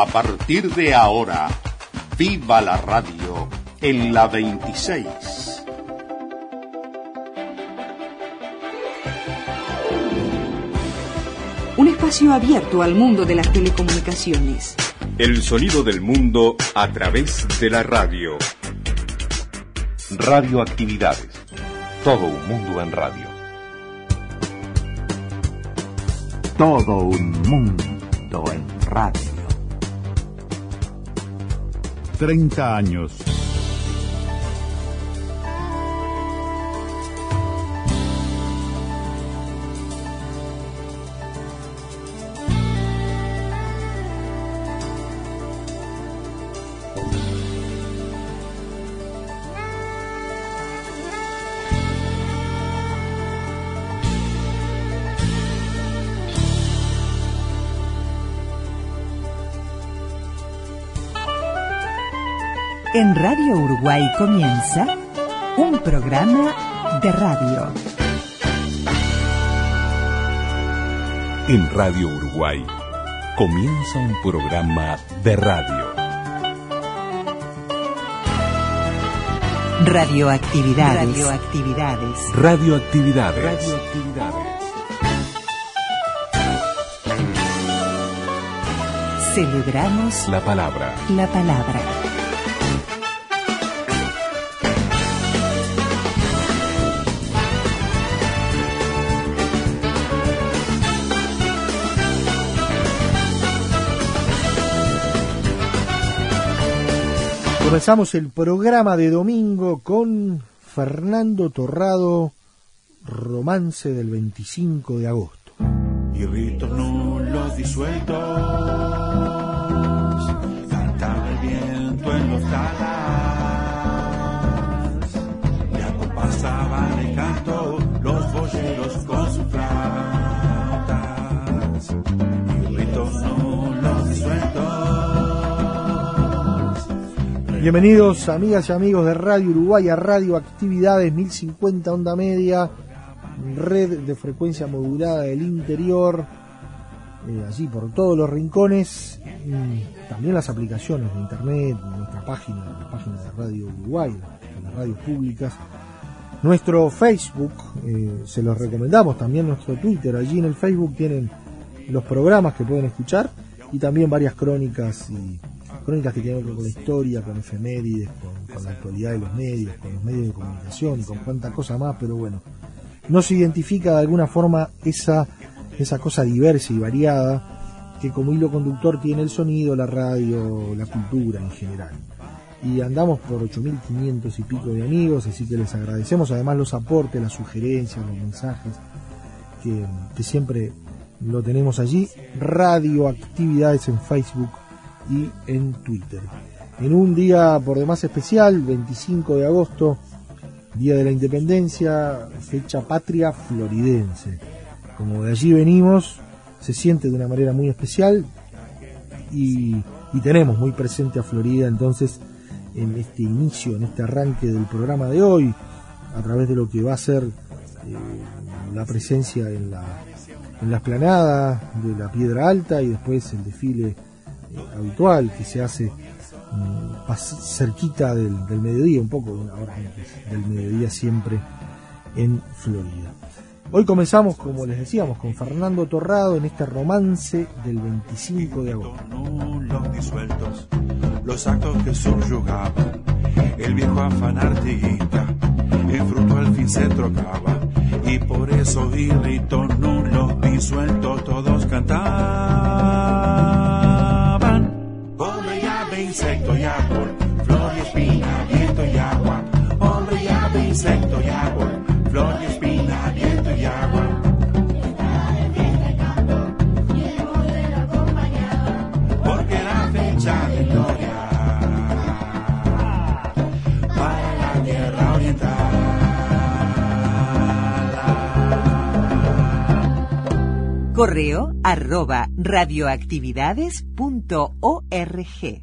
A partir de ahora, viva la radio en la 26. Un espacio abierto al mundo de las telecomunicaciones. El sonido del mundo a través de la radio. Radioactividades. Todo un mundo en radio. Todo un mundo en radio. 30 años. En Radio Uruguay comienza un programa de radio. En Radio Uruguay comienza un programa de radio. Radioactividades. Radioactividades. Radioactividades. Radioactividades. Celebramos La palabra. la palabra. Comenzamos el programa de domingo con Fernando Torrado, romance del 25 de agosto. y ritos nulos disueltos. Cantaba el viento en los talas Bienvenidos amigas y amigos de Radio Uruguay a Radio Actividades 1050 Onda Media, red de frecuencia modulada del interior, eh, allí por todos los rincones, también las aplicaciones de internet, nuestra página, la página de Radio Uruguay, las radios públicas, nuestro Facebook, eh, se los recomendamos, también nuestro Twitter, allí en el Facebook tienen los programas que pueden escuchar y también varias crónicas y crónicas que tienen que ver con la historia, con efemérides, con, con la actualidad de los medios, con los medios de comunicación y con cuánta cosa más, pero bueno, no se identifica de alguna forma esa, esa cosa diversa y variada que como hilo conductor tiene el sonido, la radio, la cultura en general. Y andamos por 8.500 y pico de amigos, así que les agradecemos además los aportes, las sugerencias, los mensajes, que, que siempre lo tenemos allí. Radioactividades en Facebook y en Twitter. En un día por demás especial, 25 de agosto, Día de la Independencia, fecha patria floridense. Como de allí venimos, se siente de una manera muy especial y, tenemos muy presente a Florida entonces en este inicio, en este arranque del programa de hoy, a través de lo que va a ser eh, la presencia en la, en la esplanada de la Piedra Alta y después el desfile habitual que se hace mm, cerquita del, del mediodía, un poco una hora antes del mediodía siempre en Florida. Hoy comenzamos, como les decíamos, con Fernando Torrado en este romance del 25 de agosto. nulos disueltos, los actos que subyugaban, el viejo afán artiguista, el fruto al fin se trocaba, y por eso irritos nulos disueltos todos cantaban. Correo arroba radioactividades.org.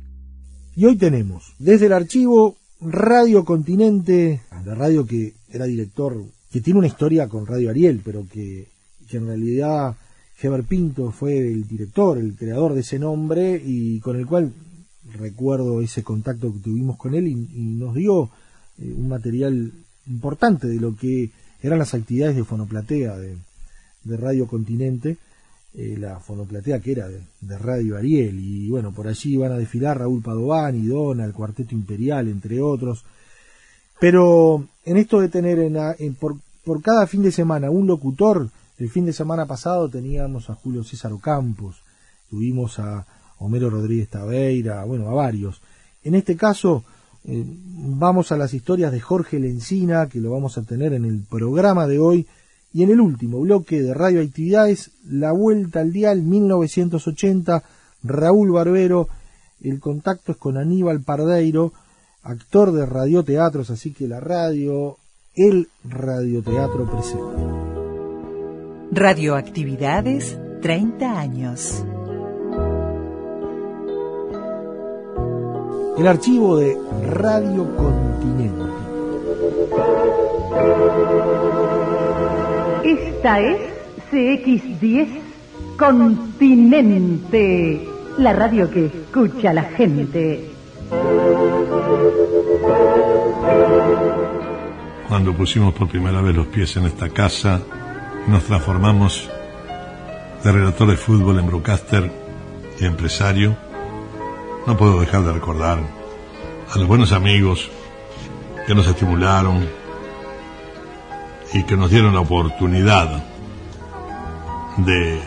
Y hoy tenemos desde el archivo Radio Continente, la radio que era director, que tiene una historia con Radio Ariel, pero que, en realidad Heber Pinto fue el director, el creador de ese nombre y con el cual recuerdo ese contacto que tuvimos con él y, nos dio eh, un material importante de lo que eran las actividades de fonoplatea de, Radio Continente, eh, la fonoplatea que era de, Radio Ariel y bueno, por allí iban a desfilar Raúl Padovani, Dona, el Cuarteto Imperial, entre otros. Pero en esto de tener en, por, por cada fin de semana un locutor, el fin de semana pasado teníamos a Julio César Campos, tuvimos a Homero Rodríguez Taveira, bueno, a varios. En este caso, eh, vamos a las historias de Jorge Lencina, que lo vamos a tener en el programa de hoy, y en el último bloque de radioactividades, La Vuelta al Dial 1980, Raúl Barbero, el contacto es con Aníbal Pardeiro, actor de radioteatros, así que la radio, el radioteatro presente. Radioactividades, 30 años. El archivo de Radio Continente. Esta es CX10 Continente, la radio que escucha la gente. Cuando pusimos por primera vez los pies en esta casa, nos transformamos de relator de fútbol en broadcaster y empresario, no puedo dejar de recordar a los buenos amigos que nos estimularon y que nos dieron la oportunidad de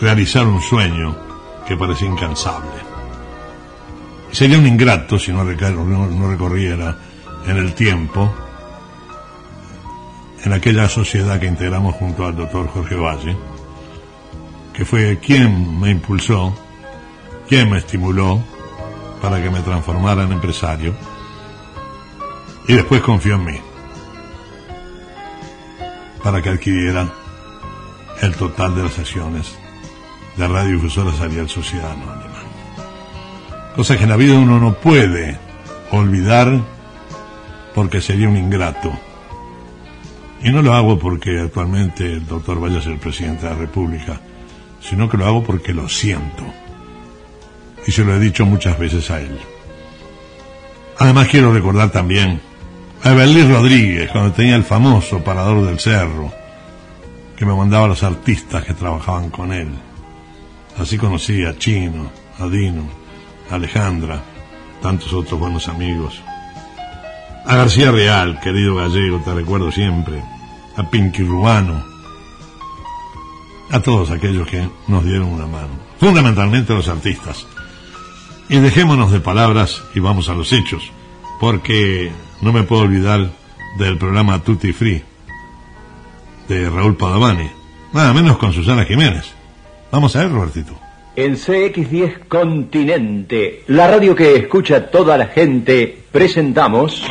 realizar un sueño que parecía incansable. sería un ingrato si no, recorriera en el tiempo en aquella sociedad que integramos junto al doctor Jorge Valle, que fue quien me impulsó, quien me estimuló para que me transformara en empresario y después confió en mí para que adquiriera el total de las acciones de Radiodifusora Ariel Sociedad Anónima. Cosa que en la vida uno no puede olvidar porque sería un ingrato y no lo hago porque actualmente el doctor vaya a ser presidente de la República, sino que lo hago porque lo siento. Y se lo he dicho muchas veces a él. Además quiero recordar también a Evelyn Rodríguez, cuando tenía el famoso Parador del Cerro, que me mandaba a los artistas que trabajaban con él. Así conocí a Chino, a Dino, a Alejandra, tantos otros buenos amigos. A García Real, querido gallego, te recuerdo siempre a Pinky Rubano, a todos aquellos que nos dieron una mano, fundamentalmente a los artistas. Y dejémonos de palabras y vamos a los hechos, porque no me puedo olvidar del programa Tutti Free de Raúl Padovani, nada menos con Susana Jiménez. Vamos a ver, Robertito. En CX10 Continente, la radio que escucha toda la gente, presentamos...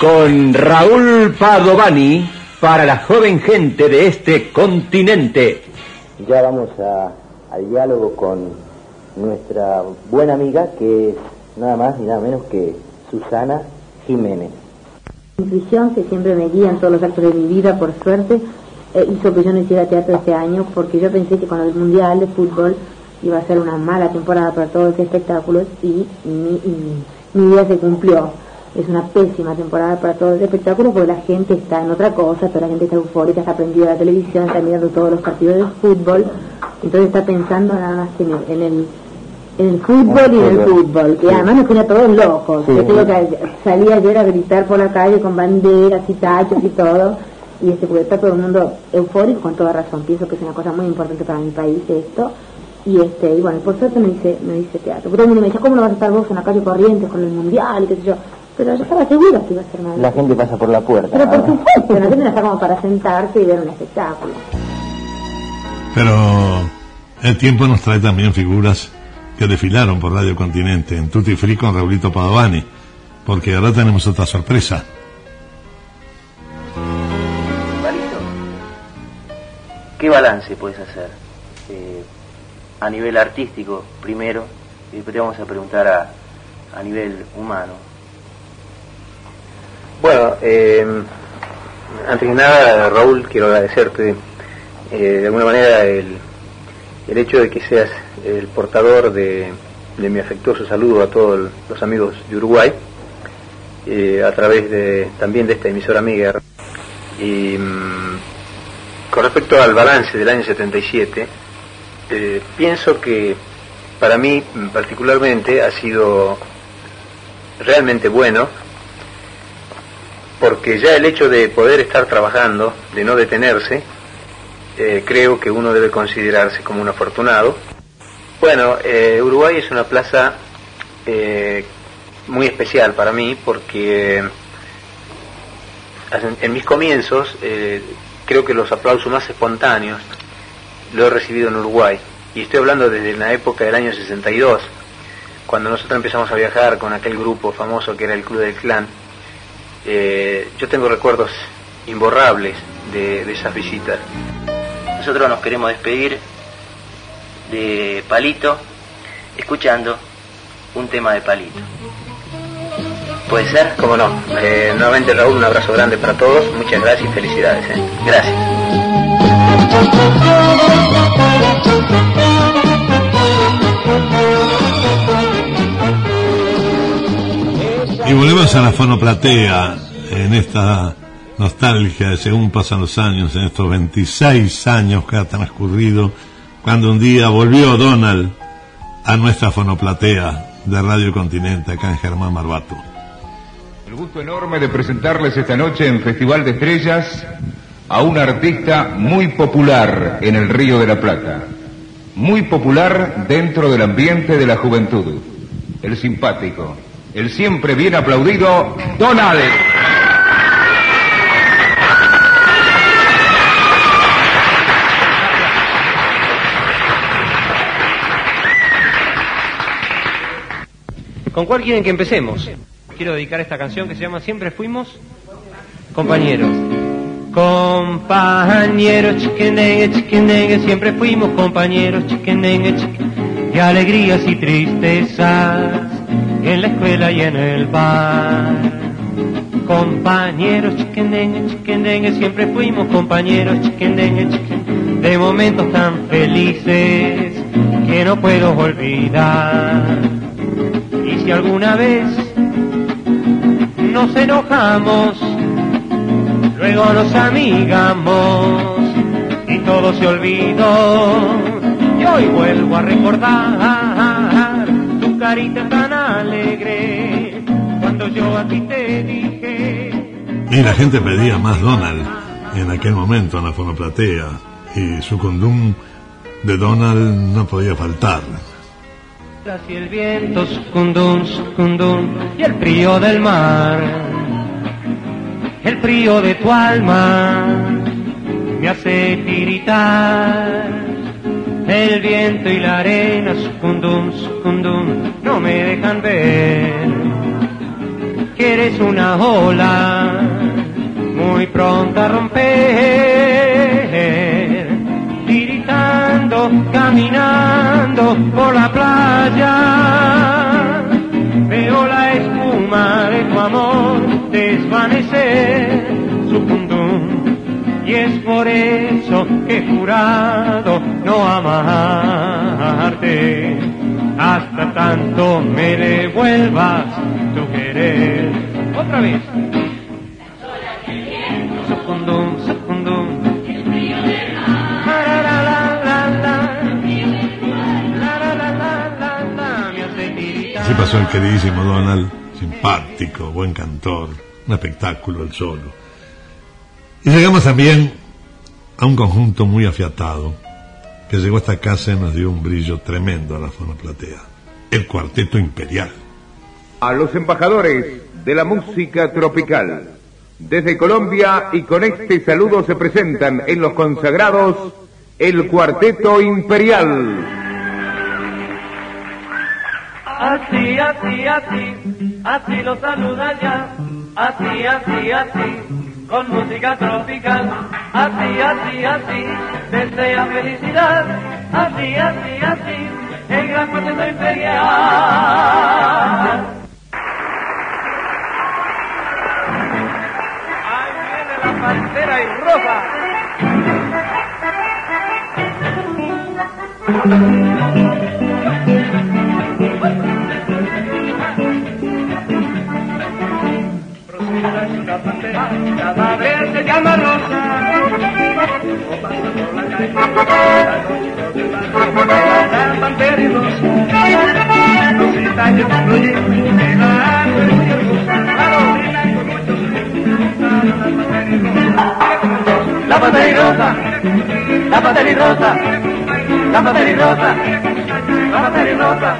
con Raúl Padovani para la joven gente de este continente. Ya vamos al diálogo con nuestra buena amiga que es nada más y nada menos que Susana Jiménez. Mi intuición, que siempre me guía en todos los actos de mi vida, por suerte, eh, hizo que yo no hiciera teatro este año porque yo pensé que con el Mundial de Fútbol iba a ser una mala temporada para todos los espectáculos y mi, mi vida se cumplió es una pésima temporada para todo el espectáculo porque la gente está en otra cosa, toda la gente está eufórica, está prendida la televisión, está mirando todos los partidos de fútbol, entonces está pensando nada más que en el, en el, fútbol y en el fútbol, que además nos pone a todos locos. Yo tengo que salir ayer a gritar por la calle con banderas y tachos y todo, y este, porque está todo el mundo eufórico, con toda razón, pienso que es una cosa muy importante para mi país esto, y este y bueno, por suerte me dice, me dice teatro. Pero todo el mundo me dice, ¿cómo no vas a estar vos en la calle Corrientes con el Mundial y qué sé yo? Pero yo estaba segura que iba a ser mal. La gente pasa por la puerta. Pero por supuesto, la gente no está como para sentarse y ver un espectáculo. Pero el tiempo nos trae también figuras que desfilaron por Radio Continente en Tutti Free con Raulito Padovani, porque ahora tenemos otra sorpresa. ¿qué balance puedes hacer? eh, a nivel artístico primero y después te vamos a preguntar a, a nivel humano. Bueno, eh, antes que nada, Raúl, quiero agradecerte eh, de alguna manera el, el hecho de que seas el portador de, de mi afectuoso saludo a todos los amigos de Uruguay, eh, a través de, también de esta emisora amiga. Y mm, con respecto al balance del año 77, eh, pienso que para mí particularmente ha sido realmente bueno, porque ya el hecho de poder estar trabajando, de no detenerse, eh, creo que uno debe considerarse como un afortunado. Bueno, eh, Uruguay es una plaza eh, muy especial para mí porque en, mis comienzos creo que los aplausos más espontáneos lo he recibido en Uruguay. Y estoy hablando desde la época del año 62, cuando nosotros empezamos a viajar con aquel grupo famoso que era el Club del Clan. Eh, yo tengo recuerdos imborrables de, de esas visitas. Nosotros nos queremos despedir de Palito escuchando un tema de Palito. ¿Puede ser? Cómo no. Eh, nuevamente Raúl, un abrazo grande para todos. Muchas gracias y felicidades. ¿eh? Gracias. Y volvemos a la fonoplatea en esta nostalgia de según pasan los años, en estos 26 años que ha transcurrido, cuando un día volvió Donald a nuestra fonoplatea de Radio Continente, acá en Germán Marbato. El gusto enorme de presentarles esta noche en Festival de Estrellas a un artista muy popular en el Río de la Plata, muy popular dentro del ambiente de la juventud, el simpático, el siempre bien aplaudido Donald. ¿Con cuál quieren que empecemos? Quiero dedicar esta canción que se llama Siempre fuimos compañeros. Compañeros, chiquenengue, chiquenengue, siempre fuimos compañeros, chiquenengue, chiquen, de alegrías y tristezas, en la escuela y en el bar. Compañeros, chiquenengue, chiquenengue, siempre fuimos compañeros, chiquenengue, chiquen, de momentos tan felices que no puedo olvidar. Y si alguna vez nos enojamos, luego nos amigamos y todo se olvidó. Y hoy vuelvo a recordar tu carita tan cuando yo a ti te dije. Y la gente pedía más Donald en aquel momento en la fonoplatea y su condum de Donald no podía faltar. Y el viento, sucundum, sucundum, y el frío del mar, el frío de tu alma, me hace tiritar. El viento y la arena, sucundum, sucundum, no me dejan ver que eres una ola muy pronta a romper, tiritando, caminando por la playa. Veo la espuma de tu amor desvanecer, sucundum, y es por eso que he jurado no amarte hasta tanto me devuelvas tu querer. Otra vez. Sucundum, sucundum. Así pasó el queridísimo Donald, simpático, buen cantor, un espectáculo el solo. Y llegamos también a un conjunto muy afiatado, que llegó a esta casa y nos dio un brillo tremendo a la fonoplatea. El Cuarteto Imperial. A los embajadores de la música tropical. Desde Colombia y con este saludo se presentan en los consagrados el Cuarteto Imperial. Así, así, así, así lo saluda ya. Así, así, así, con música tropical. Así, así, así, desea felicidad así, así, así, el gran cuarteto imperial. Ahí viene la pantera y roja. La pantera, cada vez se llama rosa. O pasa la calle, la noche la pantera y rosa. Fluyendo, el agua es muy hermosa. La con muchos la pantera y rosa. La pantera y rosa. La pantera y rosa. La pantera y rosa.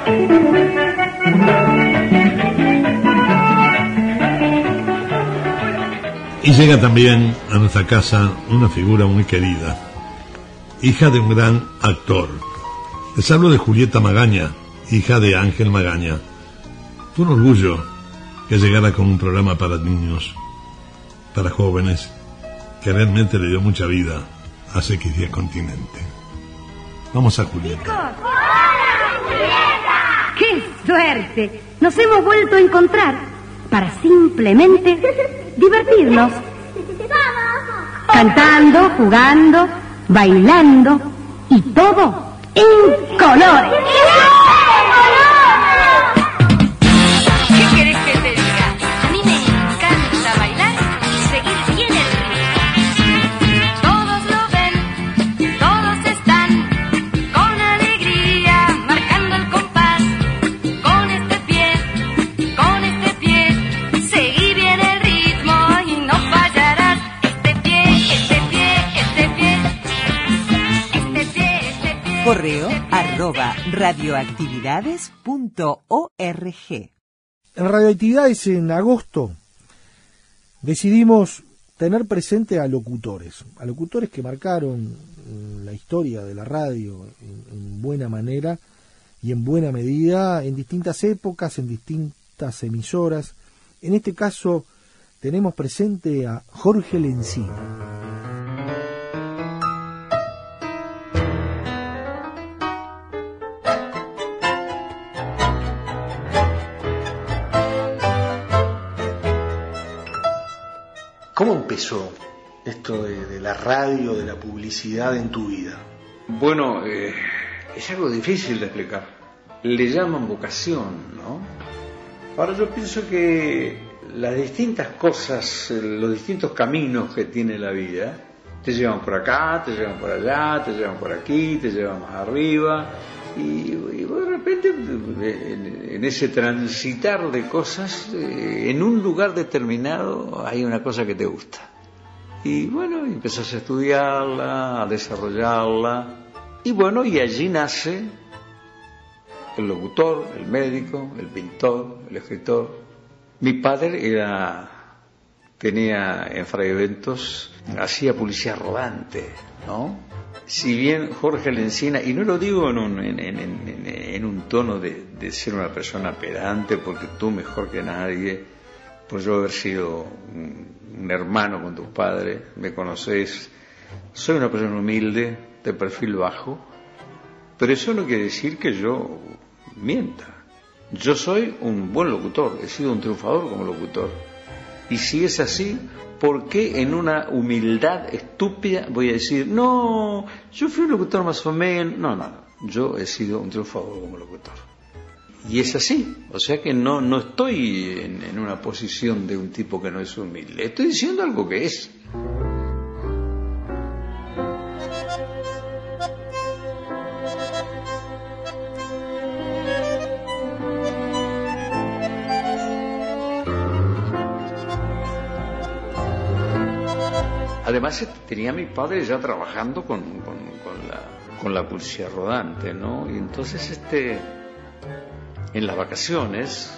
Llega también a nuestra casa una figura muy querida, hija de un gran actor. Les hablo de Julieta Magaña, hija de Ángel Magaña. Fue un orgullo que llegara con un programa para niños, para jóvenes, que realmente le dio mucha vida a X10 Continente. Vamos a Julieta. ¡Qué suerte! Nos hemos vuelto a encontrar para simplemente divertirnos. Cantando, jugando, bailando y todo en colores. Arroba radioactividades.org. En Radioactividades en agosto decidimos tener presente a locutores, a locutores que marcaron mm, la historia de la radio en, en buena manera y en buena medida en distintas épocas, en distintas emisoras. En este caso tenemos presente a Jorge Lencina. ¿Cómo empezó esto de, la radio, de la publicidad en tu vida? Bueno, eh, es algo difícil de explicar. Le llaman vocación, ¿no? Ahora yo pienso que las distintas cosas, eh, los distintos caminos que tiene la vida, te llevan por acá, te llevan por allá, te llevan por aquí, te llevan más arriba, y, y de repente en, en ese transitar de cosas, eh, en un lugar determinado hay una cosa que te gusta. Y bueno, empezás a estudiarla, a desarrollarla, y bueno, y allí nace el locutor, el médico, el pintor, el escritor. Mi padre era tenía en Fray Eventos, hacía publicidad rodante, ¿no? Si bien Jorge Lencina, y no lo digo en un, un tono de, ser una persona pedante, porque tú mejor que nadie, por yo haber sido un, un hermano con tu padre, me conoces, soy una persona humilde, de perfil bajo, pero eso no quiere decir que yo mienta. Yo soy un buen locutor, he sido un triunfador como locutor. Y si es así, ¿por qué en una humildad estúpida voy a decir, no, yo fui un locutor más o menos? No, no, yo he sido un triunfador como locutor. Y es así, o sea que no, no estoy en, en una posición de un tipo que no es humilde, estoy diciendo algo que es. Además este, tenía a mi padre ya trabajando con, con, la, con la rodante, ¿no? Y entonces este, en las vacaciones,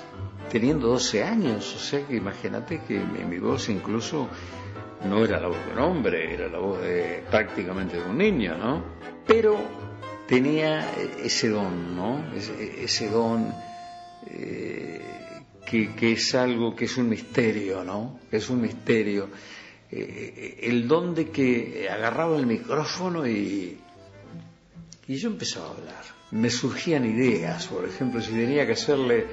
teniendo 12 años, o sea que imagínate que mi, mi voz incluso no era la voz de un hombre, era la voz de prácticamente de un niño, ¿no? Pero tenía ese don, ¿no? Ese, ese don eh, que, que es algo que es un misterio, ¿no? Es un misterio. Eh, el don de que agarraba el micrófono y, Y yo empezaba a hablar. Me surgían ideas, por ejemplo, si tenía que hacerle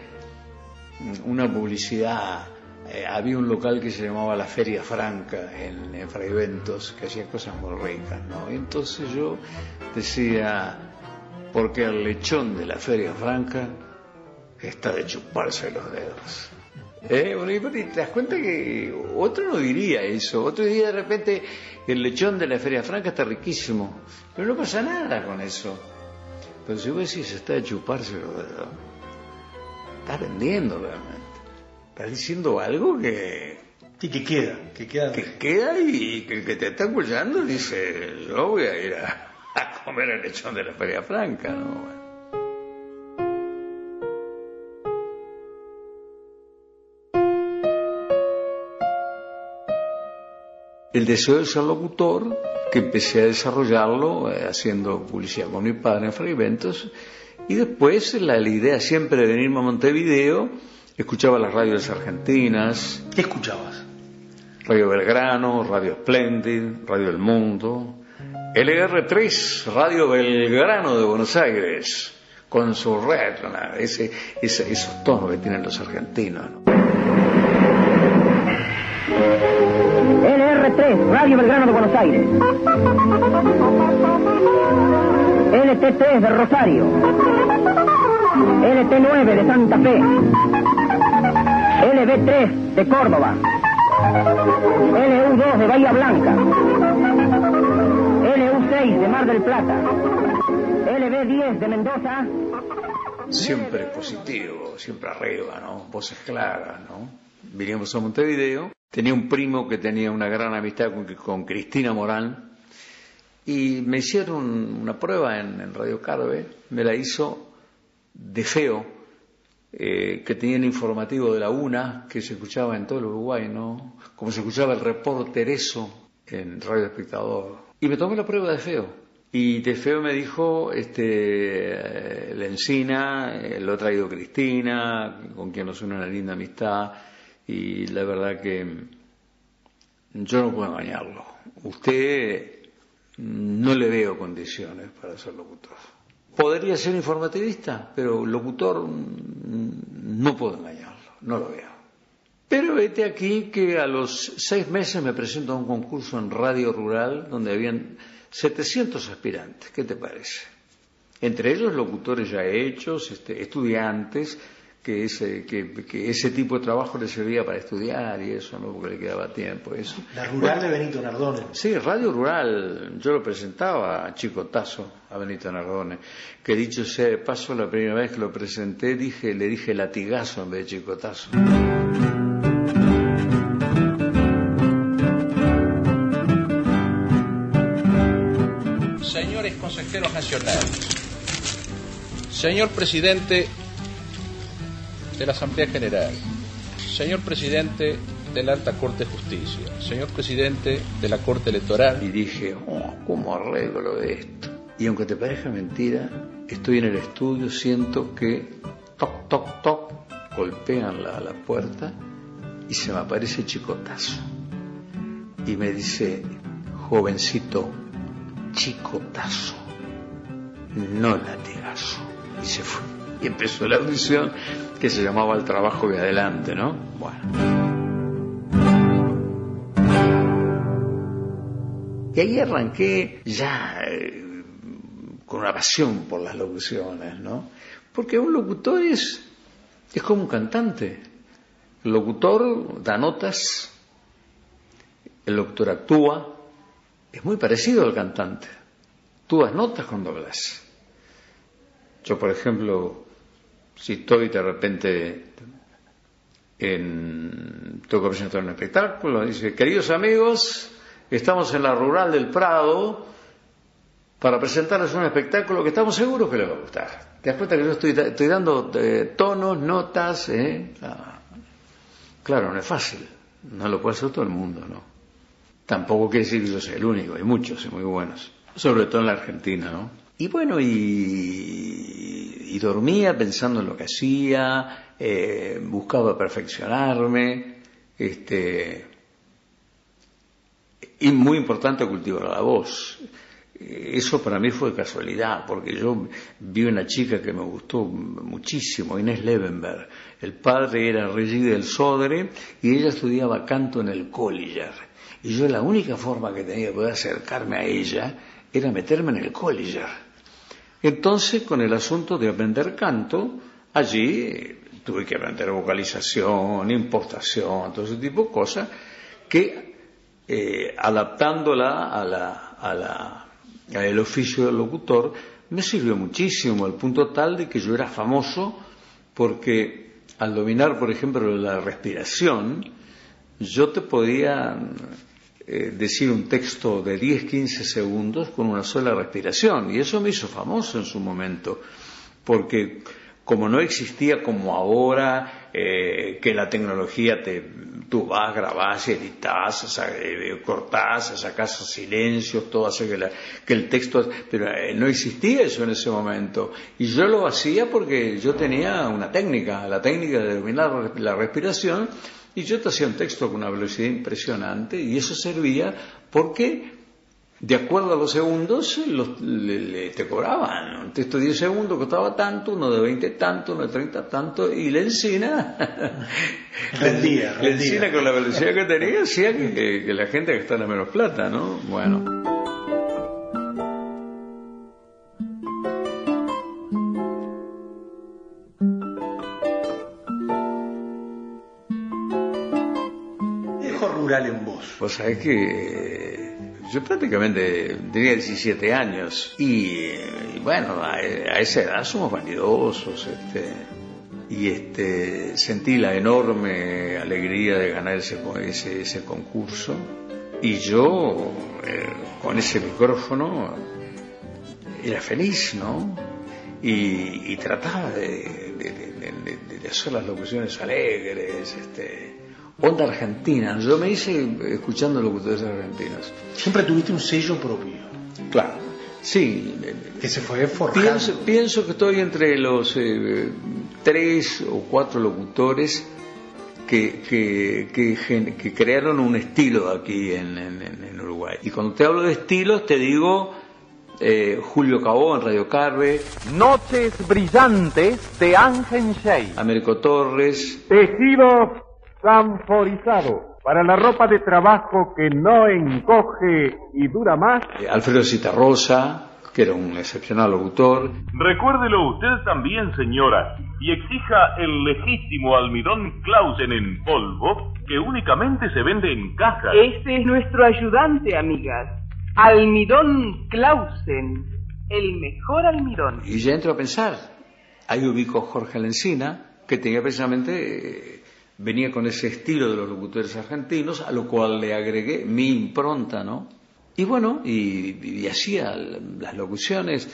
una publicidad eh, había un local que se llamaba la Feria Franca en, en Fraiventos, que hacía cosas muy ricas, ¿no? Y entonces yo decía, porque el lechón de la Feria Franca está de chuparse los dedos. ¿Eh? Bueno, y te das cuenta que otro no diría eso, otro diría de repente el lechón de la Feria Franca está riquísimo, pero no pasa nada con eso. Pero si vos decís está de chuparse los dedos, estás vendiendo realmente. Estás diciendo algo que... Y que queda, que queda. Que queda y que, que te está escuchando dice, yo voy a ir a, a comer el lechón de la Feria Franca, ¿no? El deseo de ser locutor, que empecé a desarrollarlo eh, haciendo publicidad con mi padre en Fragmentos, y después la, la, idea siempre de venirme a Montevideo, escuchaba las radios argentinas. ¿Qué escuchabas? Radio Belgrano, Radio Splendid, Radio El Mundo, LR3, Radio Belgrano de Buenos Aires, con su red, ese, ese, esos tonos que tienen los argentinos. ¿no? LR3, Radio Belgrano de Buenos Aires. LT3 de Rosario. LT9 de Santa Fe. LB3 de Córdoba. LU2 de Bahía Blanca. LU6 de Mar del Plata. LB10 de Mendoza. Siempre positivo, siempre arriba, ¿no? Voces claras, ¿no? Vinimos a Montevideo Tenía un primo que tenía una gran amistad con, Cristina Morán y me hicieron una prueba en, Radio Carve, me la hizo de feo, eh, que tenía el informativo de la UNA, que se escuchaba en todo el Uruguay, ¿no? Como se escuchaba el reporter eso en Radio Espectador. Y me tomé la prueba de feo. Y de feo me dijo, este, la encina, eh, lo ha traído Cristina, con quien nos une una linda amistad y la verdad que yo no puedo engañarlo. Usted no le veo condiciones para ser locutor. Podría ser informativista, pero locutor no puedo engañarlo, no lo veo. Pero vete aquí que a los seis meses me presento a un concurso en Radio Rural donde habían 700 aspirantes. ¿Qué te parece? Entre ellos locutores ya hechos, este, estudiantes, que ese, que, que, ese tipo de trabajo le servía para estudiar y eso, ¿no? Porque le quedaba tiempo. Eso. La rural de Benito Nardone. Sí, Radio Rural. Yo lo presentaba a Chicotazo, a Benito Nardone. Que dicho sea de paso, la primera vez que lo presenté, dije, le dije latigazo en vez de Chicotazo. Señores consejeros nacionales, señor presidente de la Asamblea General, señor presidente de la Alta Corte de Justicia, señor presidente de la Corte Electoral. Y dije, oh, ¿cómo arreglo esto? Y aunque te parezca mentira, estoy en el estudio, siento que toc, toc, toc, golpean la, la puerta y se me aparece chicotazo. Y me dice, jovencito, chicotazo, no latigazo. Y se fue. Y empezó la audición que se llamaba El trabajo de adelante, ¿no? Bueno. Y ahí arranqué ya eh, con una pasión por las locuciones, ¿no? Porque un locutor es, es como un cantante. El locutor da notas, el locutor actúa, es muy parecido al cantante. Tú das notas cuando hablas. Yo, por ejemplo, si estoy de repente en, tengo que presentar un espectáculo, dice, queridos amigos, estamos en la rural del Prado para presentarles un espectáculo que estamos seguros que les va a gustar. Te das cuenta que yo estoy, estoy dando eh, tonos, notas, ¿eh? Claro, no es fácil, no lo puede hacer todo el mundo, ¿no? Tampoco quiere decir que yo sea el único, hay muchos y muy buenos, sobre todo en la Argentina, ¿no? Y bueno, y, y dormía pensando en lo que hacía, eh, buscaba perfeccionarme, este, y muy importante cultivar la voz. eso para mí fue casualidad, porque yo vi una chica que me gustó muchísimo, Inés Levenberg. El padre era Regis del Sodre y ella estudiaba canto en el Collier. Y yo la única forma que tenía de poder acercarme a ella era meterme en el Collier. Entonces, con el asunto de aprender canto, allí tuve que aprender vocalización, importación, todo ese tipo de cosas, que eh, adaptándola al oficio del locutor, me sirvió muchísimo, al punto tal de que yo era famoso porque al dominar, por ejemplo, la respiración, yo te podía eh, decir un texto de 10-15 segundos con una sola respiración. Y eso me hizo famoso en su momento, porque como no existía como ahora, eh, que la tecnología te, tú vas, grabás, editas, eh, cortás, sacás silencios, todo hace que, que el texto, pero no existía eso en ese momento. Y yo lo hacía porque yo tenía una técnica, la técnica de dominar la respiración, y yo te hacía un texto con una velocidad impresionante y eso servía porque de acuerdo a los segundos le, te cobraban. Un texto de 10 segundos costaba tanto, uno de 20 tanto, uno de 30 tanto, y la encina, rendía, la encina con la velocidad que tenía hacía que, que la gente gastara menos plata, ¿no? Bueno. Pues sabés que yo prácticamente tenía 17 años y, bueno, a, esa edad somos vanidosos, este, y este, sentí la enorme alegría de ganar ese, ese, ese concurso y yo eh, con ese micrófono era feliz, ¿no? Y, trataba de, de, hacer las locuciones alegres, este, Onda Argentina. Yo me hice escuchando locutores argentinos. Siempre tuviste un sello propio. Claro, sí. Que se fue forjando. Pienso, que estoy entre los eh, tres o cuatro locutores que, que, que, crearon un estilo aquí en, en, Uruguay. Y cuando te hablo de estilos, te digo eh, Julio Cabó en Radio Carve. Noches brillantes de Ángel Shea. Américo Torres. Tejido Sanforizado. Para la ropa de trabajo que no encoge y dura más. Eh, Alfredo Citarrosa, que era un excepcional locutor. Recuérdelo usted también, señora, y exija el legítimo almidón Clausen en polvo, que únicamente se vende en caja. Este es nuestro ayudante, amigas. Almidón Clausen, el mejor almidón. Y ya entro a pensar. Ahí ubico Jorge Lencina, que tenía precisamente eh, venía con ese estilo de los locutores argentinos, a lo cual le agregué mi impronta, ¿no? Y bueno, y, hacía las locuciones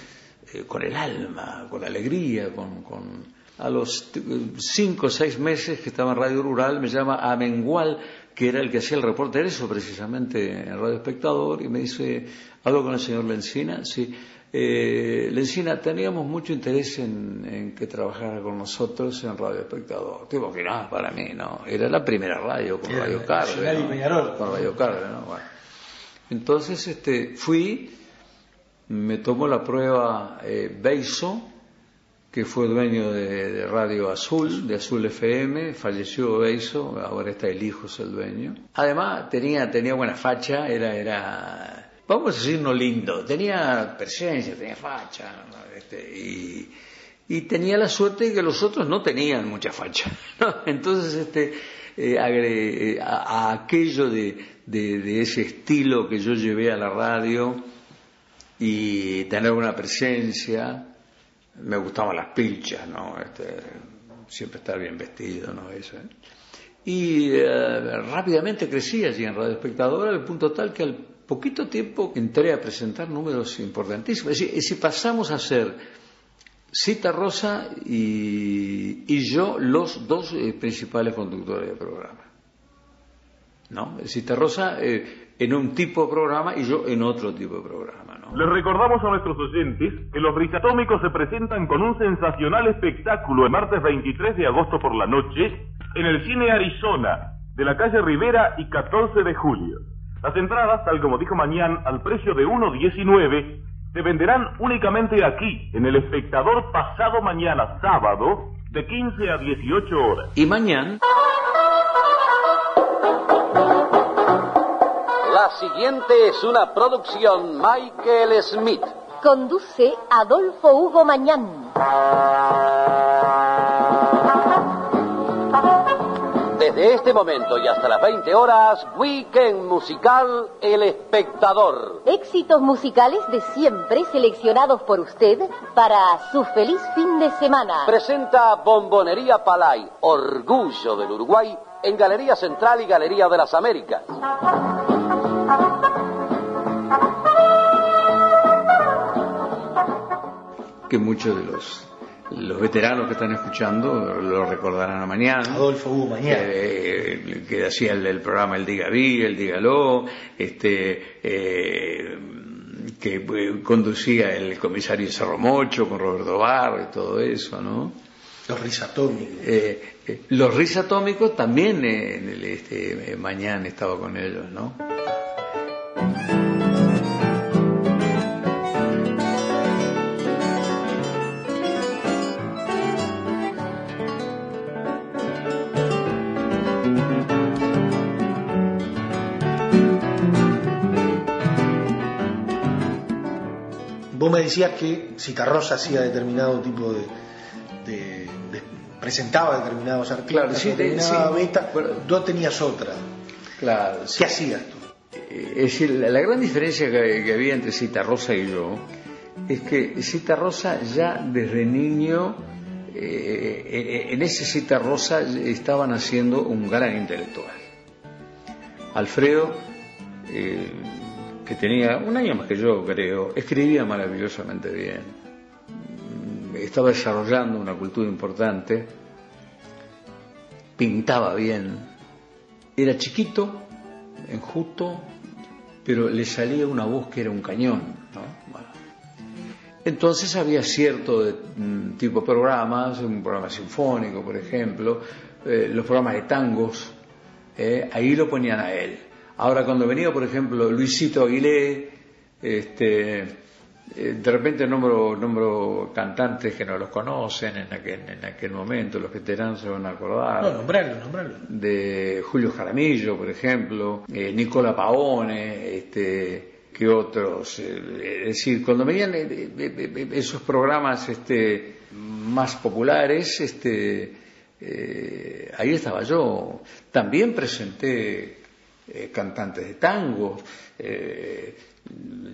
eh, con el alma, con alegría, con, con... A los cinco o seis meses que estaba en Radio Rural me llama Amengual, que era el que hacía el reporte eso precisamente en Radio Espectador, y me dice, hablo con el señor Lencina, sí, eh, Lencina, teníamos mucho interés en, que trabajara con nosotros en Radio Espectador. Te imaginas, para mí, ¿no? Era la primera radio con Radio Carve. ¿no? Con Radio Carve, ¿no? Bueno. Entonces este, fui, me tomó la prueba eh, Beiso, que fue dueño de, Radio Azul, de Azul FM, falleció Beiso, ahora está el hijo, es el dueño. Además, tenía, tenía buena facha, era, era vamos a decir no lindo, tenía presencia, tenía facha, este, y, tenía la suerte de que los otros no tenían mucha facha. Entonces, este, eh, eh, a, aquello de, ese estilo que yo llevé a la radio y tener una presencia, me gustaban las pilchas, ¿no? Este, siempre estar bien vestido, ¿no? Eso, ¿eh? Y rápidamente crecí allí en Radio Espectadora al punto tal que al poquito tiempo entré a presentar números importantísimos. Es decir, si pasamos a ser Cita Rosa y, yo los dos eh, principales conductores del programa. ¿No? Cita Rosa eh, en un tipo de programa y yo en otro tipo de programa. ¿no? Les recordamos a nuestros oyentes que los brisatómicos se presentan con un sensacional espectáculo el martes 23 de agosto por la noche en el Cine Arizona de la calle Rivera y 14 de julio. Las entradas, tal como dijo Mañán, al precio de 1.19, se venderán únicamente aquí, en el espectador pasado mañana, sábado, de 15 a 18 horas. Y mañana... La siguiente es una producción Michael Smith. Conduce Adolfo Hugo Mañán. Desde este momento y hasta las 20 horas, Weekend Musical El Espectador. Éxitos musicales de siempre seleccionados por usted para su feliz fin de semana. Presenta Bombonería Palay, Orgullo del Uruguay, en Galería Central y Galería de las Américas. que muchos de los los veteranos que están escuchando lo recordarán a mañana. Adolfo Hugo Mañana. Eh, que hacía el, el programa El Diga Vi, El Dígalo, este, eh, que eh, conducía el comisario Cerro Mocho con Roberto Barro y todo eso, ¿no? Los risatómicos. Eh, eh, los risatómicos también eh, en el, este, eh, mañana estaba con ellos, ¿no? Decías que Citarrosa hacía determinado tipo de, de- de- presentaba determinados artistas, Claro, determinada sí. beta, vos tenías otra. Claro. ¿Qué hacías tú? Eh, Es decir, la, gran diferencia que, que había entre Cita Rosa y yo es que Cita Rosa ya desde niño, eh, eh, en ese Cita Rosa estaban haciendo un gran intelectual. Alfredo, eh, que tenía un año más que yo, creo, escribía maravillosamente bien. Estaba desarrollando una cultura importante, pintaba bien, era chiquito, enjuto, pero le salía una voz que era un cañón. ¿no? Entonces había cierto mm, tipo de programas, un programa sinfónico, por ejemplo, eh, los programas de tangos, eh, ahí lo ponían a él. Ahora cuando venía, por ejemplo, Luisito Aguilé, este, eh, de repente nombro, nombro cantantes que no los conocen en aquel, en aquel momento, los veteranos se van a acordar No, nombrarlo, nombrarlo. de Julio Jaramillo, por ejemplo, eh, Nicola Paone, este, que otros. eh, es decir, cuando venían eh, esos programas este, más populares, este, ahí estaba yo. También presenté eh, cantantes de tango. eh,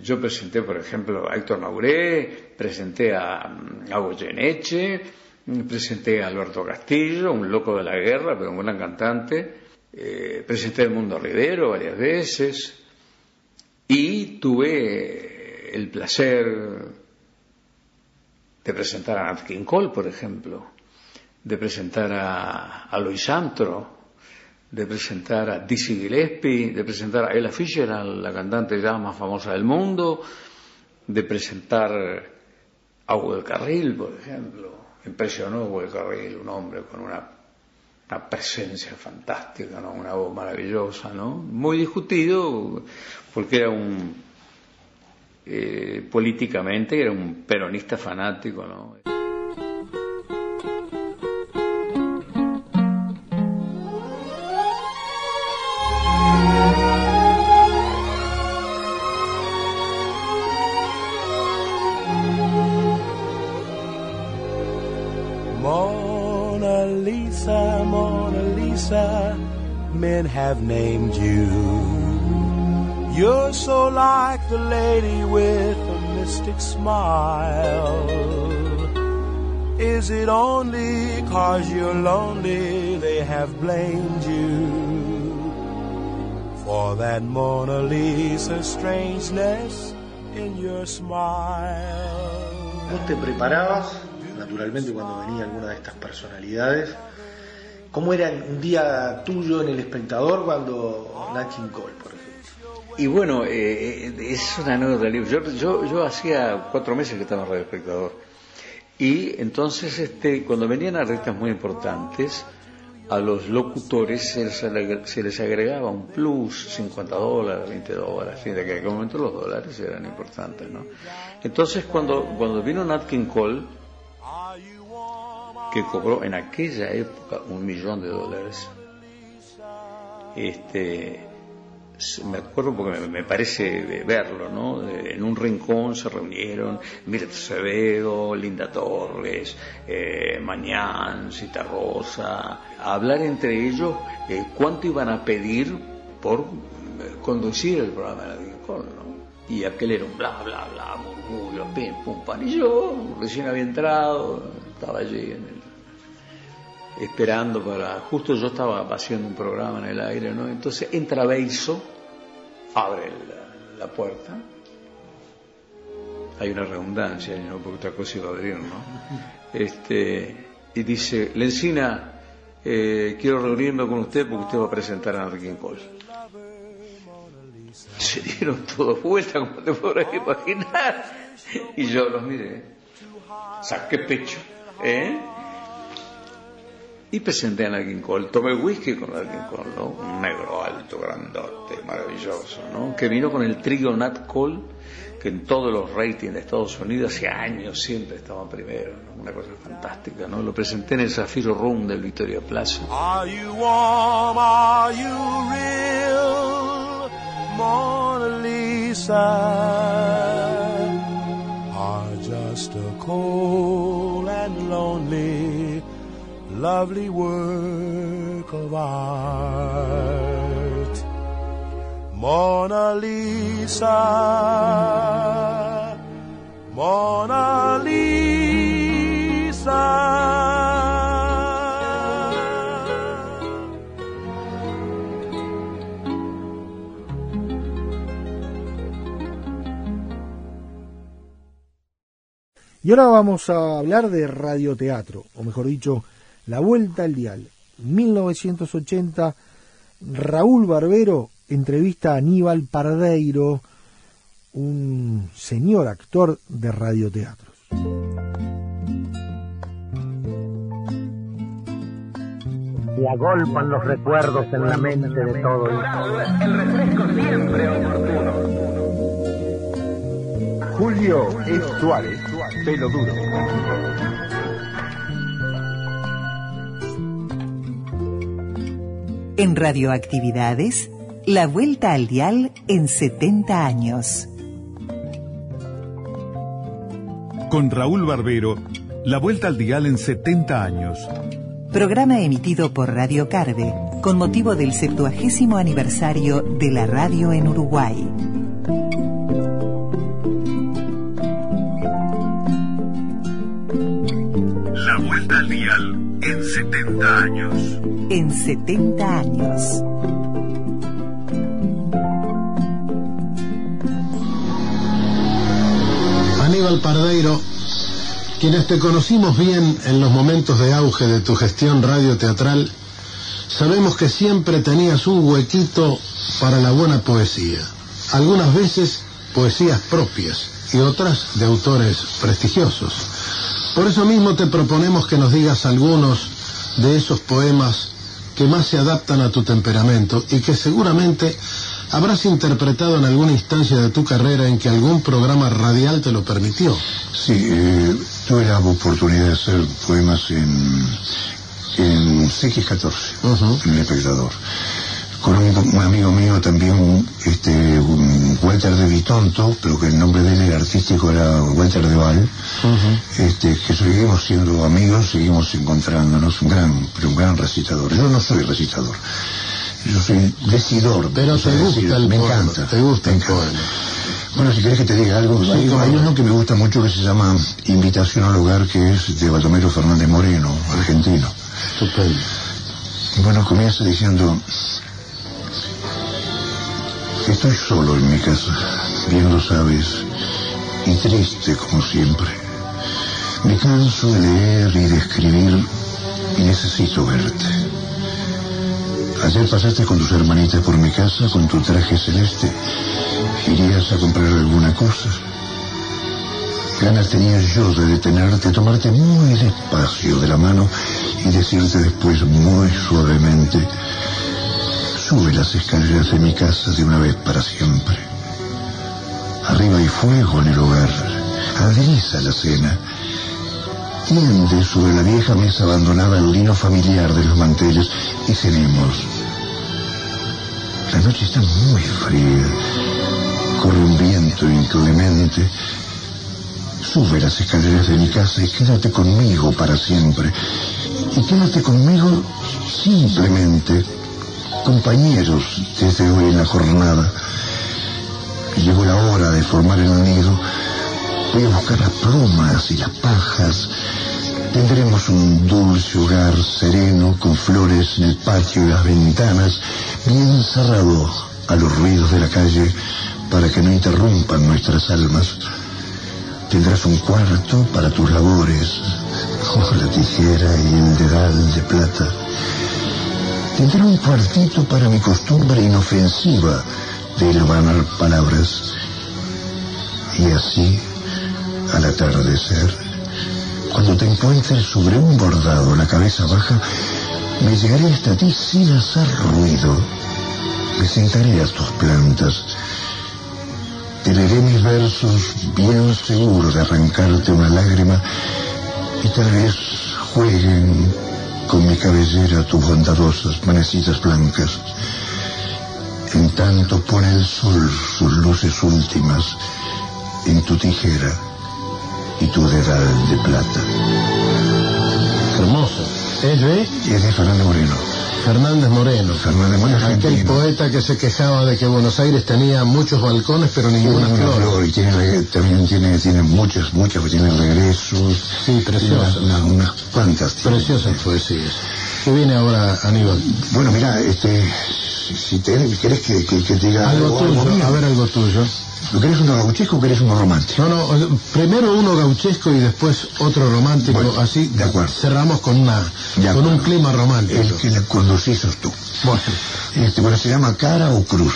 yo presenté, por ejemplo, a Héctor Mauré, presenté a, a Goyeneche, presenté a Alberto Castillo, un loco de la guerra, pero un gran cantante. eh, presenté a Mundo Rivero varias veces y tuve el placer de presentar a Nat King Cole, por ejemplo, de presentar a, a Luis Antro, de presentar a Dizzy Gillespie, de presentar a Ella Fisher, la cantante ya más famosa del mundo, de presentar a Hugo del Carril, por ejemplo. Impresionó Hugo del Carril, un hombre con una, una presencia fantástica, ¿no? una voz maravillosa, ¿no? Muy discutido, porque era un, eh, políticamente, era un peronista fanático, ¿no? Have named you. You're so like the lady with a mystic smile. Is it only cause you're lonely they have blamed you for that Mona Lisa strangeness in your smile? Vos te preparabas, naturalmente cuando venía alguna de estas personalidades. ¿Cómo era un día tuyo en el espectador cuando Nat King Cole, por ejemplo? Y bueno, eh, eh, es una anécdota. Yo, yo, yo hacía cuatro meses que estaba en Radio Espectador. Y entonces, este, cuando venían artistas muy importantes, a los locutores se les, se les agregaba un plus, 50 dólares, 20 dólares, en aquel momento los dólares eran importantes, ¿no? Entonces cuando, cuando vino Nat King Cole, que cobró en aquella época un millón de dólares, este, me acuerdo porque me, parece verlo, ¿no? En un rincón se reunieron Mirta Acevedo, Linda Torres, eh, Mañán, Cita Rosa, a hablar entre ellos eh, cuánto iban a pedir por eh, conducir el programa de la Dincol, ¿no? Y aquel era un bla, bla, bla, murmullo, pim, pum, pan. Y yo recién había entrado, estaba allí en el esperando para, justo yo estaba haciendo un programa en el aire, ¿no? Entonces entra Beiso, abre la, puerta, hay una redundancia, ¿no? Porque otra cosa iba a abrir, ¿no? Este, y dice, Lencina, eh, quiero reunirme con usted porque usted va a presentar a Enrique Cole. Se dieron todos vuelta, como te podrás imaginar. Y yo los miré, saqué pecho, ¿eh? Y presenté a Nat Cole. Tomé whisky con Nat Cole, ¿no? Un negro alto, grandote, maravilloso, ¿no? Que vino con el trío Nat Cole, que en todos los ratings de Estados Unidos hace años siempre estaban primero. Una cosa fantástica, ¿no? Lo presenté en el Zafiro Room del Victoria Plaza. Are you warm? Are you real? Mona Lisa. Just a cold and lonely, lovely work of. Mona Lisa. Mona. Y ahora vamos a hablar de radioteatro, o mejor dicho, La Vuelta al Dial. 1980, Raúl Barbero entrevista a Aníbal Pardeiro, un señor actor de radioteatros. Se agolpan los recuerdos en la mente de todos. El refresco siempre oportuno. Julio es Suárez, pelo duro. En radioactividades, la vuelta al dial en 70 años. Con Raúl Barbero, la vuelta al dial en 70 años. Programa emitido por Radio Carve con motivo del 70 aniversario de la radio en Uruguay. La vuelta al dial en 70 años. En 70 años. Aníbal Pardeiro, quienes te conocimos bien en los momentos de auge de tu gestión radioteatral, sabemos que siempre tenías un huequito para la buena poesía. Algunas veces poesías propias y otras de autores prestigiosos. Por eso mismo te proponemos que nos digas algunos de esos poemas que más se adaptan a tu temperamento y que seguramente habrás interpretado en alguna instancia de tu carrera en que algún programa radial te lo permitió. Sí, eh, tuve la oportunidad de hacer poemas en, en CX14, en El Espectador. Con un, un amigo mío también, este, un Walter de Vitonto, pero que el nombre de él el artístico era Walter de Val, este, que seguimos siendo amigos, seguimos encontrándonos, un gran, pero un gran recitador. Yo no soy recitador, yo soy decidor. Pero te gusta el me encanta. te gusta me el encanta. Bueno, si querés que te diga algo, Sí, hay, uno que me gusta mucho que se llama Invitación al Hogar, que es de Baldomero Fernández Moreno, argentino. Estupendo. Bueno, comienza diciendo, estoy solo en mi casa, bien lo sabes, y triste como siempre. Me canso de leer y de escribir y necesito verte. Ayer pasaste con tus hermanitas por mi casa con tu traje celeste. ¿Irías a comprar alguna cosa? Ganas tenía yo de detenerte, tomarte muy despacio de la mano y decirte después muy suavemente, sube las escaleras de mi casa de una vez para siempre. Arriba hay fuego en el hogar, adereza la cena, tiende sobre la vieja mesa abandonada el lino familiar de los manteles y cenemos. La noche está muy fría, corre un viento inclemente. Sube las escaleras de mi casa y quédate conmigo para siempre. Y quédate conmigo simplemente, compañeros desde hoy en la jornada. Llegó la hora de formar el nido. Voy a buscar las plumas y las pajas. Tendremos un dulce hogar sereno con flores en el patio y las ventanas, bien cerrado a los ruidos de la calle para que no interrumpan nuestras almas. Tendrás un cuarto para tus labores, con la tijera y el dedal de plata. Tendré un cuartito para mi costumbre inofensiva de hilvanar palabras. Y así, al atardecer, cuando te encuentres sobre un bordado, la cabeza baja, me llegaré hasta ti sin hacer ruido. Me sentaré a tus plantas. Te leeré mis versos bien seguro de arrancarte una lágrima y tal vez jueguen con mi cabellera tus bondadosas manecitas blancas. En tanto pone el sol sus luces últimas en tu tijera y tu dedal de plata. Hermoso. ¿Es de? Es de Fernando Moreno. Fernández Moreno. Fernández Moreno Aquel poeta que se quejaba de que Buenos Aires tenía muchos balcones pero ninguna Una flor. flor, y tiene, también tiene, tiene muchas, muchas, tiene regresos. Sí, preciosa. Una- una- unas cuantas. Preciosas poesías. ¿Qué viene ahora, Aníbal? Bueno, mira, este, si, si querés que, que, que te diga Algo tuyo, mío. a ver algo tuyo. ¿Lo querés uno gauchesco o querés uno romántico? No, no, primero uno gauchesco y después otro romántico, Bueno, así de acuerdo. cerramos con una con un clima romántico. El que la conducís sos tú. Bueno, Este, bueno, se llama cara o cruz.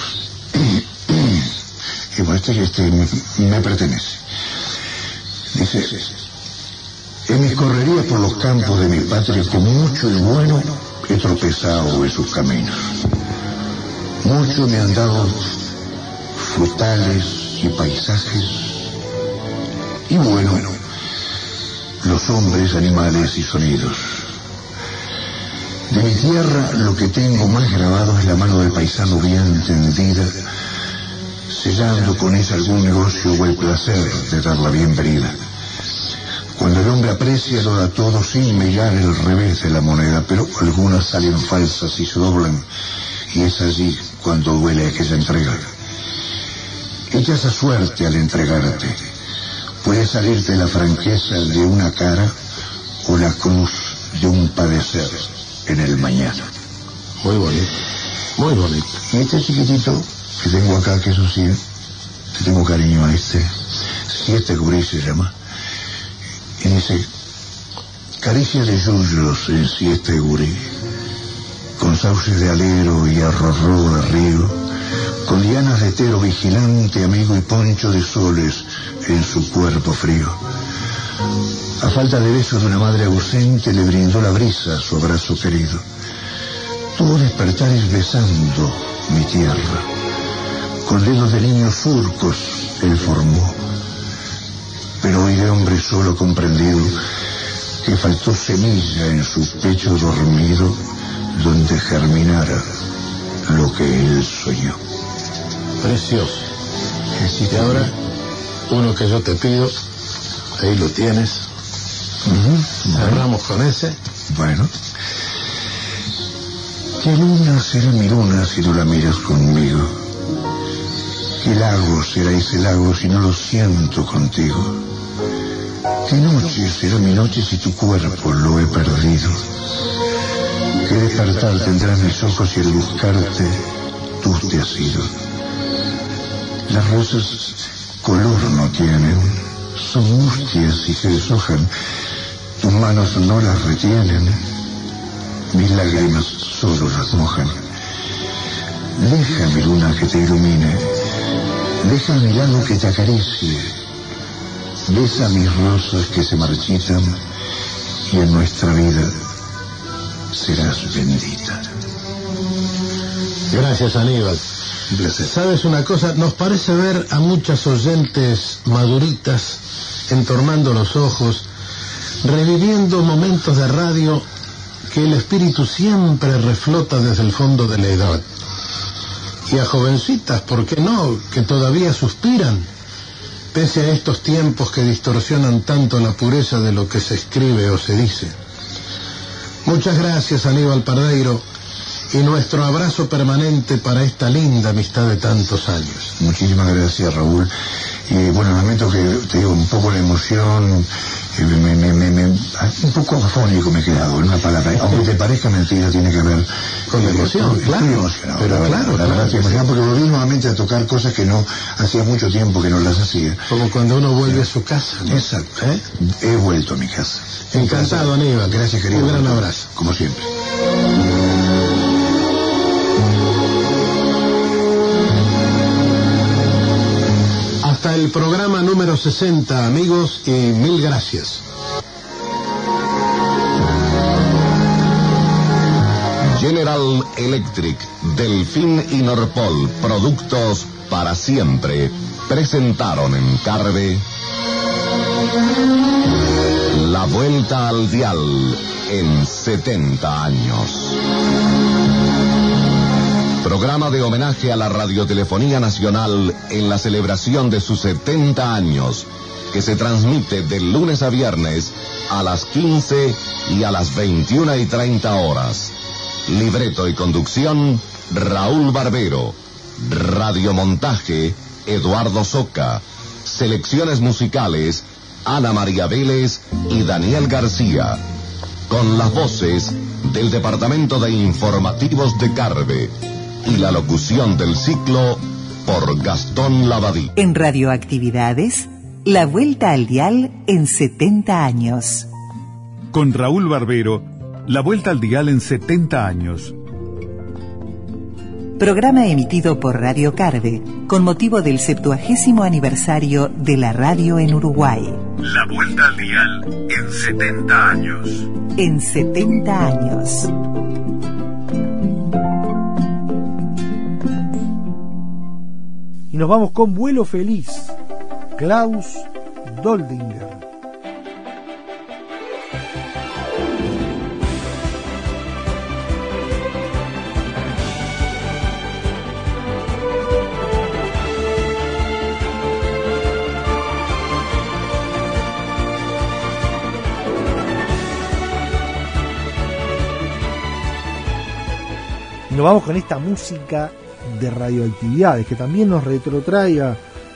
y bueno, este, este me, me pertenece. Dice, en mis correrías por los campos de mi patria, con mucho y bueno he tropezado en sus caminos. Mucho me han dado frutales y paisajes. Y bueno, los hombres, animales y sonidos. De mi tierra lo que tengo más grabado es la mano del paisano bien tendida, sellando con ella algún negocio o el placer de dar la bienvenida. Cuando el hombre aprecia lo da todo sin mirar el revés de la moneda, pero algunas salen falsas y se doblan, y es allí cuando duele aquella entrega. Echas a suerte al entregarte. Puede salirte la franqueza de una cara o la cruz de un padecer en el mañana. muy bonito. Muy bonito. Y este chiquitito que tengo acá, que eso sí, que tengo cariño a este, siete gurí se llama, y dice, caricia de yuyos en siete gurí, con sauces de alero y arrorró de río, con lianas de tero vigilante, amigo y poncho de soles en su cuerpo frío. A falta de besos de una madre ausente le brindó la brisa su abrazo querido. Tuvo despertares besando mi tierra. Con dedos de niños surcos él formó. Pero hoy de hombre solo comprendido que faltó semilla en su pecho dormido donde germinara lo que él soñó. Precioso. Y ahora, uno que yo te pido, ahí lo tienes. Cerramos con ese. Bueno. ¿Qué luna será mi luna si no la miras conmigo? ¿Qué lago será ese lago si no lo siento contigo? ¿Qué noche será mi noche si tu cuerpo lo he perdido? ¿Qué despertar tendrán mis ojos si al buscarte tú te has ido? Las rosas color no tienen, son mustias y se deshojan. Tus manos no las retienen, mis lágrimas solo las mojan. Deja mi luna que te ilumine, deja mi lado que te acaricie, besa mis rosas que se marchitan y en nuestra vida serás bendita. Gracias, Aníbal. Un placer. ¿Sabes una cosa? Nos parece ver a muchas oyentes maduritas entornando los ojos, reviviendo momentos de radio que el espíritu siempre reflota desde el fondo de la edad. Y a jovencitas, ¿por qué no?, que todavía suspiran, pese a estos tiempos que distorsionan tanto la pureza de lo que se escribe o se dice. Muchas gracias, Aníbal Pardeiro, y nuestro abrazo permanente para esta linda amistad de tantos años. Muchísimas gracias, Raúl. Y bueno, lamento que te digo un poco la emoción, me, me- me- me- un poco afónico me he quedado, en una palabra. Aunque te parezca mentira, tiene que ver Con la emoción, estoy claro. emocionado, Pero la verdad, claro, la verdad claro estoy emocionado porque volví nuevamente a tocar cosas que no hacía mucho tiempo que no las hacía. Como cuando uno vuelve a su casa. ¿no? Exacto. ¿Eh? He vuelto a mi casa. Encantado, Aníbal. Gracias, querido. Un gran abrazo. Como siempre. El programa número 60, amigos, y mil gracias. General Electric, Delfín y Norpol, productos para siempre, presentaron en Carve La Vuelta al Dial en 70 años. Programa de homenaje a la Radiotelefonía Nacional en la celebración de sus 70 años, que se transmite de lunes a viernes a las 15 y a las 21 y 30 horas. Libreto y conducción, Raúl Barbero. Radiomontaje, Eduardo Soca. Selecciones musicales, Ana María Vélez y Daniel García. Con las voces del Departamento de Informativos de Carve y la locución del ciclo por Gastón Lavadí. En Radioactividades, la vuelta al dial en 70 años. Con Raúl Barbero, la vuelta al dial en 70 años. Programa emitido por Radio Carve con motivo del 70 aniversario de la radio en Uruguay. La vuelta al dial en 70 años. En 70 años. Y nos vamos con vuelo feliz. Klaus Doldinger. Nos vamos con esta música de radioactividades que también nos retrotrae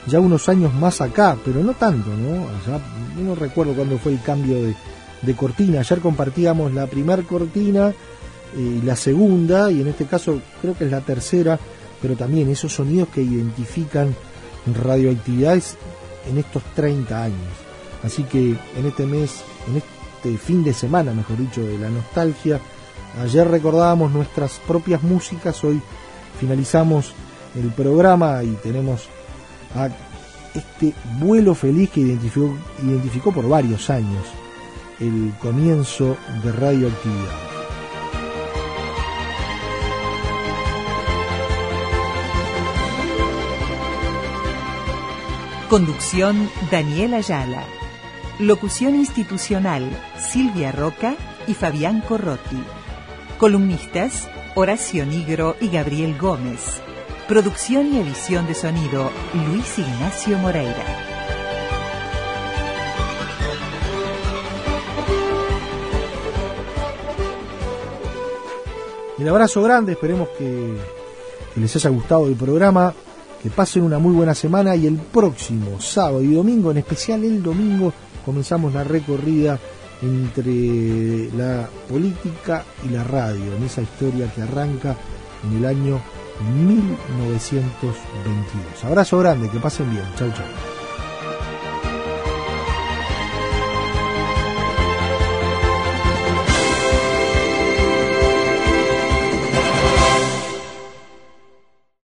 ya unos años más acá, pero no tanto, ¿no? Allá, yo no recuerdo cuándo fue el cambio de, de cortina. Ayer compartíamos la primer cortina eh, y la segunda, y en este caso creo que es la tercera, pero también esos sonidos que identifican radioactividades en estos 30 años. Así que en este mes, en este fin de semana, mejor dicho, de la nostalgia, ayer recordábamos nuestras propias músicas, hoy finalizamos el programa y tenemos a este vuelo feliz que identificó, identificó por varios años el comienzo de radioactividad. Conducción Daniel Ayala. Locución institucional Silvia Roca y Fabián Corrotti. Columnistas Horacio Nigro y Gabriel Gómez. Producción y edición de sonido Luis Ignacio Moreira. El abrazo grande, esperemos que, que les haya gustado el programa, que pasen una muy buena semana y el próximo sábado y domingo, en especial el domingo, comenzamos la recorrida entre la política y la radio, en esa historia que arranca en el año 1922. Abrazo grande, que pasen bien. Chau, chau.